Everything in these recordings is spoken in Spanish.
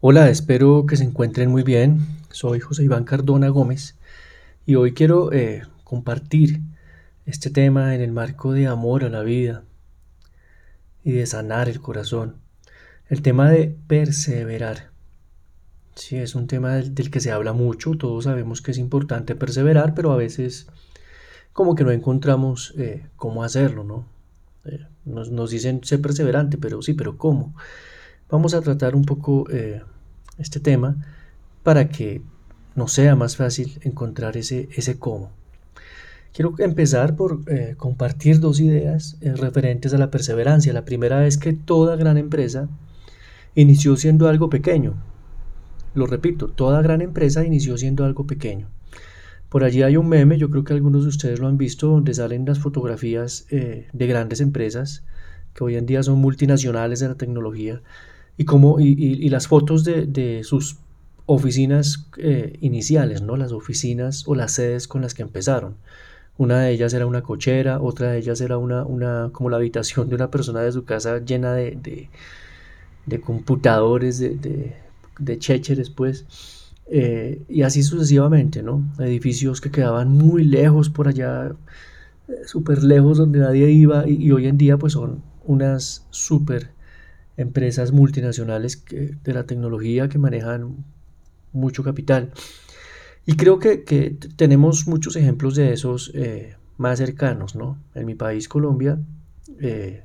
Hola, espero que se encuentren muy bien. Soy José Iván Cardona Gómez y hoy quiero eh, compartir este tema en el marco de amor a la vida y de sanar el corazón. El tema de perseverar. Sí, es un tema del, que se habla mucho, todos sabemos que es importante perseverar, pero a veces como que no encontramos eh, cómo hacerlo, ¿no? Eh, nos, nos, dicen ser perseverante, pero sí, pero ¿cómo? Vamos a tratar un poco eh, este tema para que nos sea más fácil encontrar ese, ese cómo. Quiero empezar por eh, compartir dos ideas eh, referentes a la perseverancia. La primera es que toda gran empresa inició siendo algo pequeño. Lo repito, toda gran empresa inició siendo algo pequeño. Por allí hay un meme, yo creo que algunos de ustedes lo han visto, donde salen las fotografías de grandes empresas que hoy en día son multinacionales de la tecnología y, como, y, las fotos de, sus oficinas eh, iniciales, ¿no? las oficinas o las sedes con las que empezaron. Una de ellas era una cochera, otra de ellas era una, una como la habitación de una persona de su casa llena de, de, computadores, de, de, de chécheres, pues. Eh, y así sucesivamente, ¿no? Edificios que quedaban muy lejos por allá, eh, súper lejos donde nadie iba, y, y, hoy en día pues son unas súper empresas multinacionales de la tecnología que manejan mucho capital. Y creo que, tenemos muchos ejemplos de esos eh, más cercanos, ¿no? En mi país, Colombia, eh,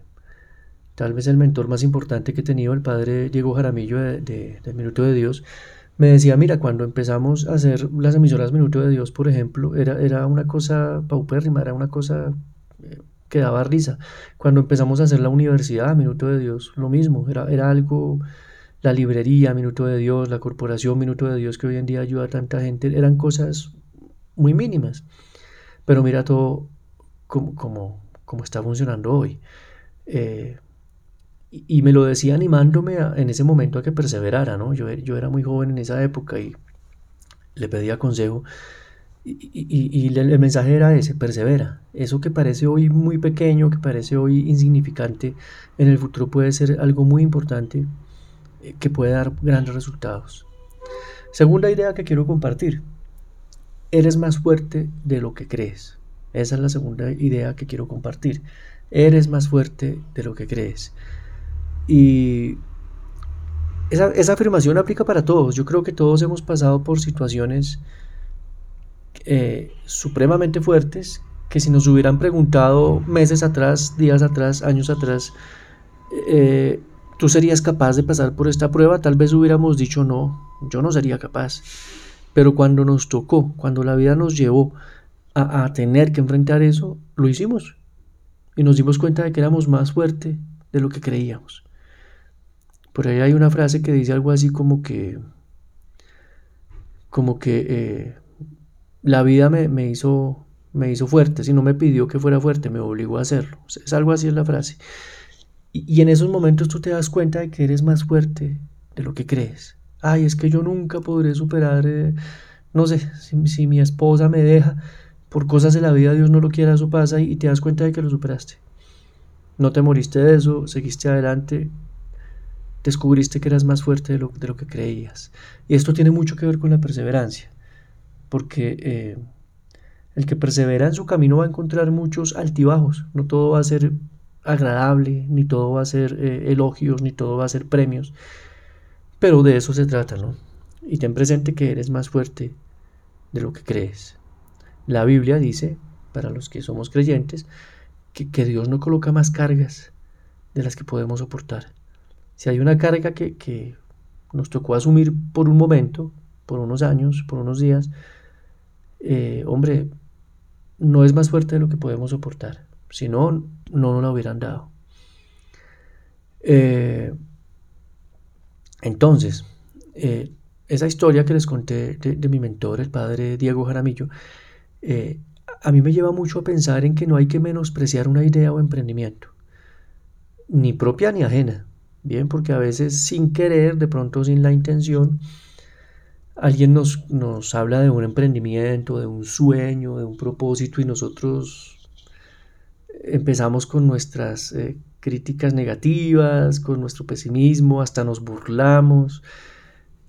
tal vez el mentor más importante que he tenido, el padre Diego Jaramillo de, Minuto de Dios, me decía, mira, cuando empezamos a hacer las emisoras Minuto de Dios, por ejemplo, era, era una cosa paupérrima, era una cosa eh, que daba risa. Cuando empezamos a hacer la universidad, Minuto de Dios, lo mismo, era, era algo, la librería, Minuto de Dios, la corporación, Minuto de Dios, que hoy en día ayuda a tanta gente, eran cosas muy mínimas. Pero mira todo como, como, está funcionando hoy. Eh, y, me lo decía animándome en ese momento a que perseverara, ¿no? Yo, yo era muy joven en esa época y le pedía consejo. Y, el, mensaje era ese, persevera. Eso que parece hoy muy pequeño, que parece hoy insignificante, en el futuro puede ser algo muy importante eh, que puede dar grandes resultados. Segunda idea que quiero compartir. Eres más fuerte de lo que crees. Esa es la segunda idea que quiero compartir. Eres más fuerte de lo que crees. Y esa, esa afirmación aplica para todos. Yo creo que todos hemos pasado por situaciones eh, supremamente fuertes que si nos hubieran preguntado meses atrás, días atrás, años atrás, eh, ¿tú serías capaz de pasar por esta prueba? Tal vez hubiéramos dicho no, yo no sería capaz. Pero cuando nos tocó, cuando la vida nos llevó a, tener que enfrentar eso, lo hicimos. Y nos dimos cuenta de que éramos más fuertes de lo que creíamos. Por ahí hay una frase que dice algo así como que, como que eh, la vida me, hizo, me hizo fuerte, si no me pidió que fuera fuerte, me obligó a hacerlo. Es algo así es la frase. Y, en esos momentos tú te das cuenta de que eres más fuerte de lo que crees. Ay, es que yo nunca podré superar, eh, no sé, si, mi esposa me deja, por cosas de la vida Dios no lo quiera, eso pasa y, te das cuenta de que lo superaste. No te moriste de eso, seguiste adelante, descubriste que eras más fuerte de lo, de lo que creías. Y esto tiene mucho que ver con la perseverancia porque eh, el que persevera en su camino va a encontrar muchos altibajos, no todo va a ser agradable, ni todo va a ser eh, elogios, ni todo va a ser premios, pero de eso se trata, ¿no? Y ten presente que eres más fuerte de lo que crees. La Biblia dice, para los que somos creyentes, que, Dios no coloca más cargas de las que podemos soportar. Si hay una carga que, que nos tocó asumir por un momento, por unos años, por unos días, eh, hombre, no es más fuerte de lo que podemos soportar. Si no, no nos la hubieran dado. Eh, entonces, eh, esa historia que les conté de, mi mentor, el padre Diego Jaramillo, a mí me lleva mucho a pensar en que no hay que menospreciar una idea o emprendimiento, ni propia ni ajena, bien, porque a veces sin querer, de pronto sin la intención, alguien nos, nos habla de un emprendimiento, de un sueño, de un propósito y nosotros empezamos con nuestras eh, críticas negativas, con nuestro pesimismo, hasta nos burlamos.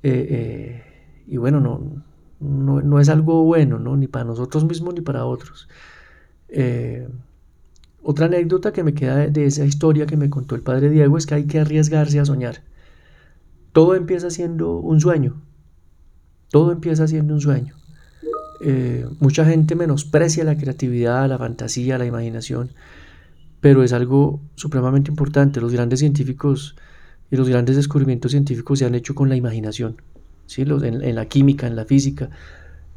y bueno, no, no, es algo bueno, ¿no? Ni para nosotros mismos ni para otros. otra anécdota que me queda de esa historia que me contó el padre Diego es que hay que arriesgarse a soñar. Todo empieza siendo un sueño. Todo empieza siendo un sueño. Eh, mucha gente menosprecia la creatividad, la fantasía, la imaginación, pero es algo supremamente importante. Los grandes científicos y los grandes descubrimientos científicos se han hecho con la imaginación, ¿sí? en, la química, en la física,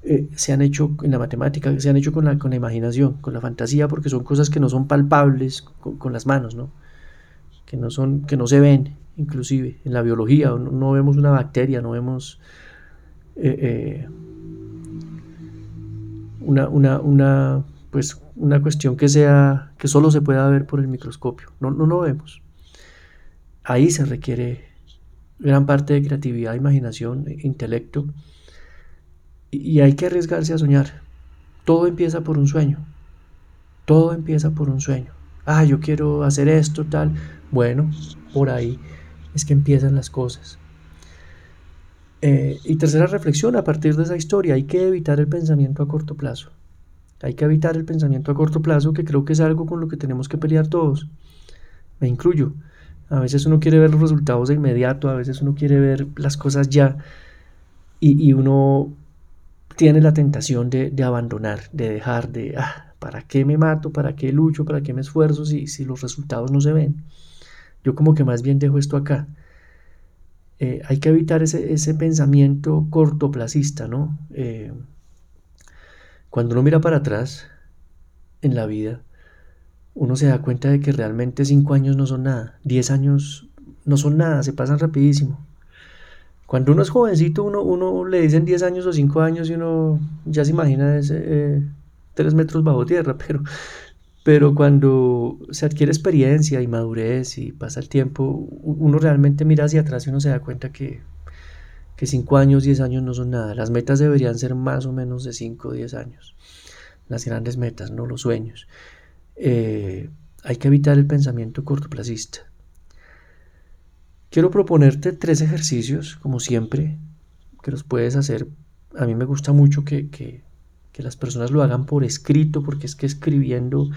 eh, se han hecho en la matemática, se han hecho con la, con la imaginación, con la fantasía, porque son cosas que no son palpables con, las manos, ¿no? Que, no son, que no se ven, inclusive en la biología, no, vemos una bacteria, no vemos... Eh, una, una, una, pues, una cuestión que sea que solo se pueda ver por el microscopio. No, no lo vemos. Ahí se requiere gran parte de creatividad, imaginación, intelecto. Y, hay que arriesgarse a soñar. Todo empieza por un sueño. Todo empieza por un sueño. Ah, yo quiero hacer esto, tal. Bueno, por ahí es que empiezan las cosas. Eh, y tercera reflexión, a partir de esa historia hay que evitar el pensamiento a corto plazo. Hay que evitar el pensamiento a corto plazo, que creo que es algo con lo que tenemos que pelear todos. Me incluyo. A veces uno quiere ver los resultados de inmediato, a veces uno quiere ver las cosas ya y, uno tiene la tentación de, abandonar, de dejar, de, ah, ¿para qué me mato? ¿Para qué lucho? ¿Para qué me esfuerzo si, si los resultados no se ven? Yo como que más bien dejo esto acá. Eh, hay que evitar ese, pensamiento cortoplacista, ¿no? Eh, cuando uno mira para atrás en la vida, uno se da cuenta de que realmente cinco años no son nada, diez años no son nada, se pasan rapidísimo. Cuando uno es jovencito, uno, uno le dicen diez años o cinco años y uno ya se imagina ese, eh, tres metros bajo tierra, pero pero cuando se adquiere experiencia y madurez y pasa el tiempo, uno realmente mira hacia atrás y uno se da cuenta que, que 5 años, 10 años no son nada. Las metas deberían ser más o menos de 5 o 10 años. Las grandes metas, no los sueños. Eh, hay que evitar el pensamiento cortoplacista. Quiero proponerte tres ejercicios, como siempre, que los puedes hacer. A mí me gusta mucho que, que que las personas lo hagan por escrito, porque es que escribiendo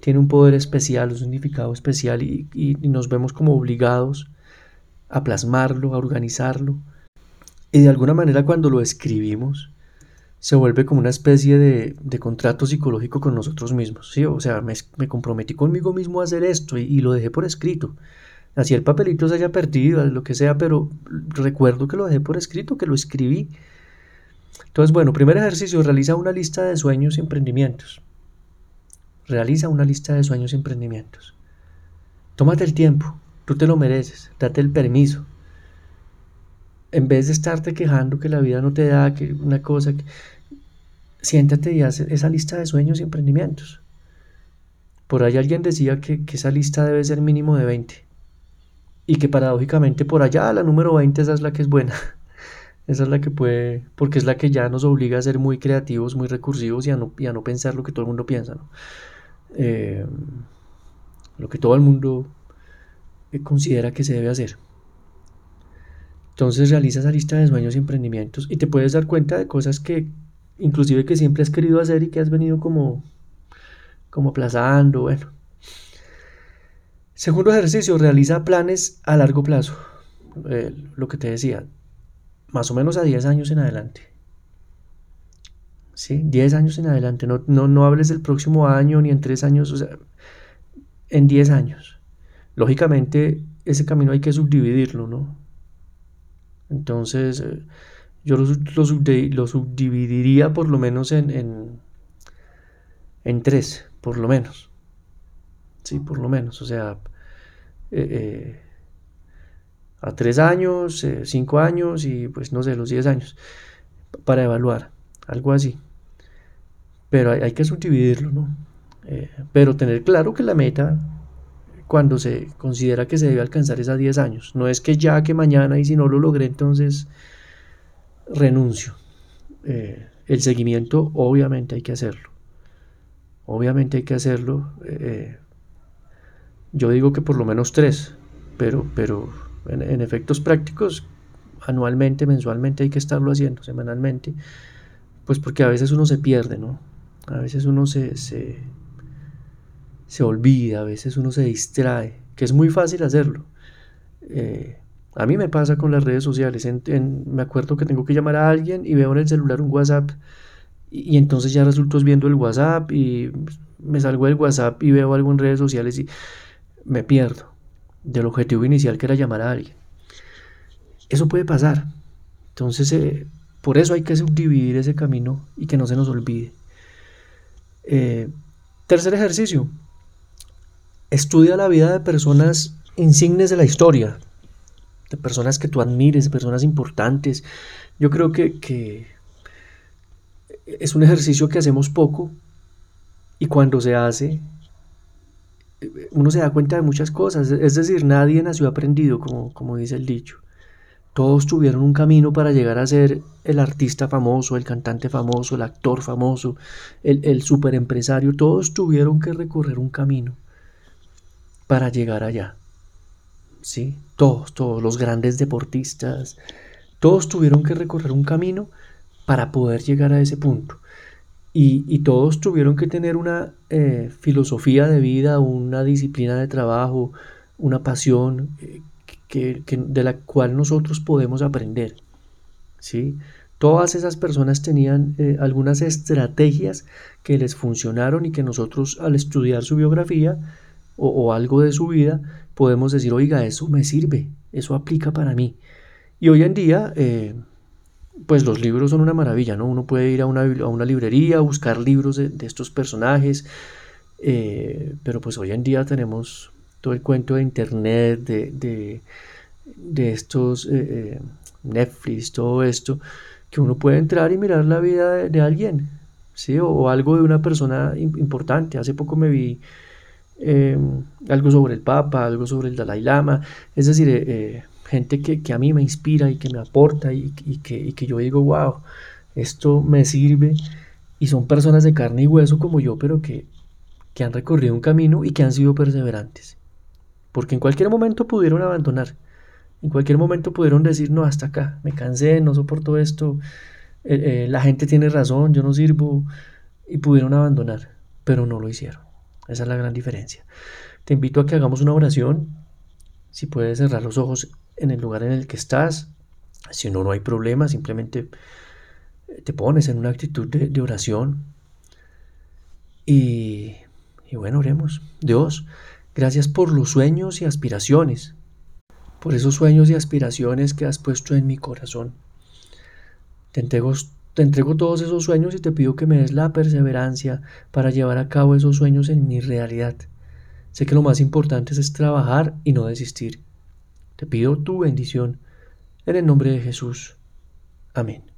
tiene un poder especial, un significado especial y, nos vemos como obligados a plasmarlo, a organizarlo. Y de alguna manera cuando lo escribimos, se vuelve como una especie de, contrato psicológico con nosotros mismos. ¿sí? O sea, me, comprometí conmigo mismo a hacer esto y, y, lo dejé por escrito. Así el papelito se haya perdido, lo que sea, pero recuerdo que lo dejé por escrito, que lo escribí entonces, bueno, primer ejercicio, realiza una lista de sueños y emprendimientos. Realiza una lista de sueños y emprendimientos. Tómate el tiempo, tú te lo mereces, date el permiso. En vez de estarte quejando que la vida no te da, que una cosa, siéntate y haz esa lista de sueños y emprendimientos. Por ahí alguien decía que, que esa lista debe ser mínimo de 20. Y que paradójicamente por allá la número 20 esa es la que es buena. Esa es la que puede, porque es la que ya nos obliga a ser muy creativos, muy recursivos y a no, no pensar lo que todo el mundo piensa, ¿no? Eh, lo que todo el mundo eh, considera que se debe hacer. Entonces realiza esa lista de sueños y emprendimientos y te puedes dar cuenta de cosas que inclusive que siempre has querido hacer y que has venido como, como aplazando, bueno. Segundo ejercicio, realiza planes a largo plazo. Eh, lo que te decía, más o menos a 10 años en adelante. ¿Sí? 10 años en adelante. No, no, hables del próximo año ni en 3 años, o sea, en 10 años. Lógicamente, ese camino hay que subdividirlo, ¿no? Entonces, eh, yo lo, lo, subdividiría por lo menos en, en, en, tres, por lo menos. Sí, por lo menos. O sea, eh, eh a tres años, eh, cinco años y pues no sé, los diez años para evaluar, algo así. Pero hay, que subdividirlo, ¿no? Eh, pero tener claro que la meta, cuando se considera que se debe alcanzar es a 10 años. No es que ya que mañana y si no lo logré, entonces renuncio. Eh, el seguimiento obviamente hay que hacerlo. Obviamente hay que hacerlo. yo digo que por lo menos tres, pero, pero en, efectos prácticos anualmente, mensualmente hay que estarlo haciendo, semanalmente, pues porque a veces uno se pierde, ¿no? A veces uno se, se, olvida, a veces uno se distrae, que es muy fácil hacerlo. Eh, a mí me pasa con las redes sociales, me acuerdo que tengo que llamar a alguien y veo en el celular un WhatsApp y, y entonces ya resulto viendo el WhatsApp y me salgo del WhatsApp y veo algo en redes sociales y me pierdo del objetivo inicial que era llamar a alguien. Eso puede pasar. Entonces, eh, por eso hay que subdividir ese camino y que no se nos olvide. Eh, tercer ejercicio. Estudia la vida de personas insignes de la historia, de personas que tú admires, personas importantes. Yo creo que, que es un ejercicio que hacemos poco y cuando se hace uno se da cuenta de muchas cosas, es decir, nadie nació aprendido, como, como dice el dicho. Todos tuvieron un camino para llegar a ser el artista famoso, el cantante famoso, el actor famoso, el, el superempresario. Todos tuvieron que recorrer un camino para llegar allá. ¿Sí? Todos, todos, los grandes deportistas, todos tuvieron que recorrer un camino para poder llegar a ese punto. Y, todos tuvieron que tener una eh, filosofía de vida, una disciplina de trabajo, una pasión eh, que, de la cual nosotros podemos aprender. ¿sí? Todas esas personas tenían eh, algunas estrategias que les funcionaron y que nosotros al estudiar su biografía o, algo de su vida podemos decir, oiga, eso me sirve, eso aplica para mí. Y hoy en día pues los libros son una maravilla, ¿no? Uno puede ir a una, a una librería, buscar libros de, estos personajes, eh, pero pues hoy en día tenemos todo el cuento de internet, de, de, estos eh, eh, Netflix, todo esto, que uno puede entrar y mirar la vida de, alguien, ¿sí? O, algo de una persona importante. Hace poco me vi algo sobre el Papa, algo sobre el Dalai Lama, es decir, gente que, a mí me inspira y que me aporta y, que, que, yo digo, wow, esto me sirve. Y son personas de carne y hueso como yo, pero que, que han recorrido un camino y que han sido perseverantes. Porque en cualquier momento pudieron abandonar. En cualquier momento pudieron decir, no, hasta acá, me cansé, no soporto esto, eh, eh, la gente tiene razón, yo no sirvo, y pudieron abandonar, pero no lo hicieron. Esa es la gran diferencia. Te invito a que hagamos una oración. Si puedes cerrar los ojos en el lugar en el que estás. Si no, no hay problema, simplemente eh, te pones en una actitud de, oración. Y, y bueno, oremos. Dios, gracias por los sueños y aspiraciones, por esos sueños y aspiraciones que has puesto en mi corazón. Te entrego, te entrego todos esos sueños y te pido que me des la perseverancia para llevar a cabo esos sueños en mi realidad. Sé que lo más importante es trabajar y no desistir. Te pido tu bendición en el nombre de Jesús. Amén.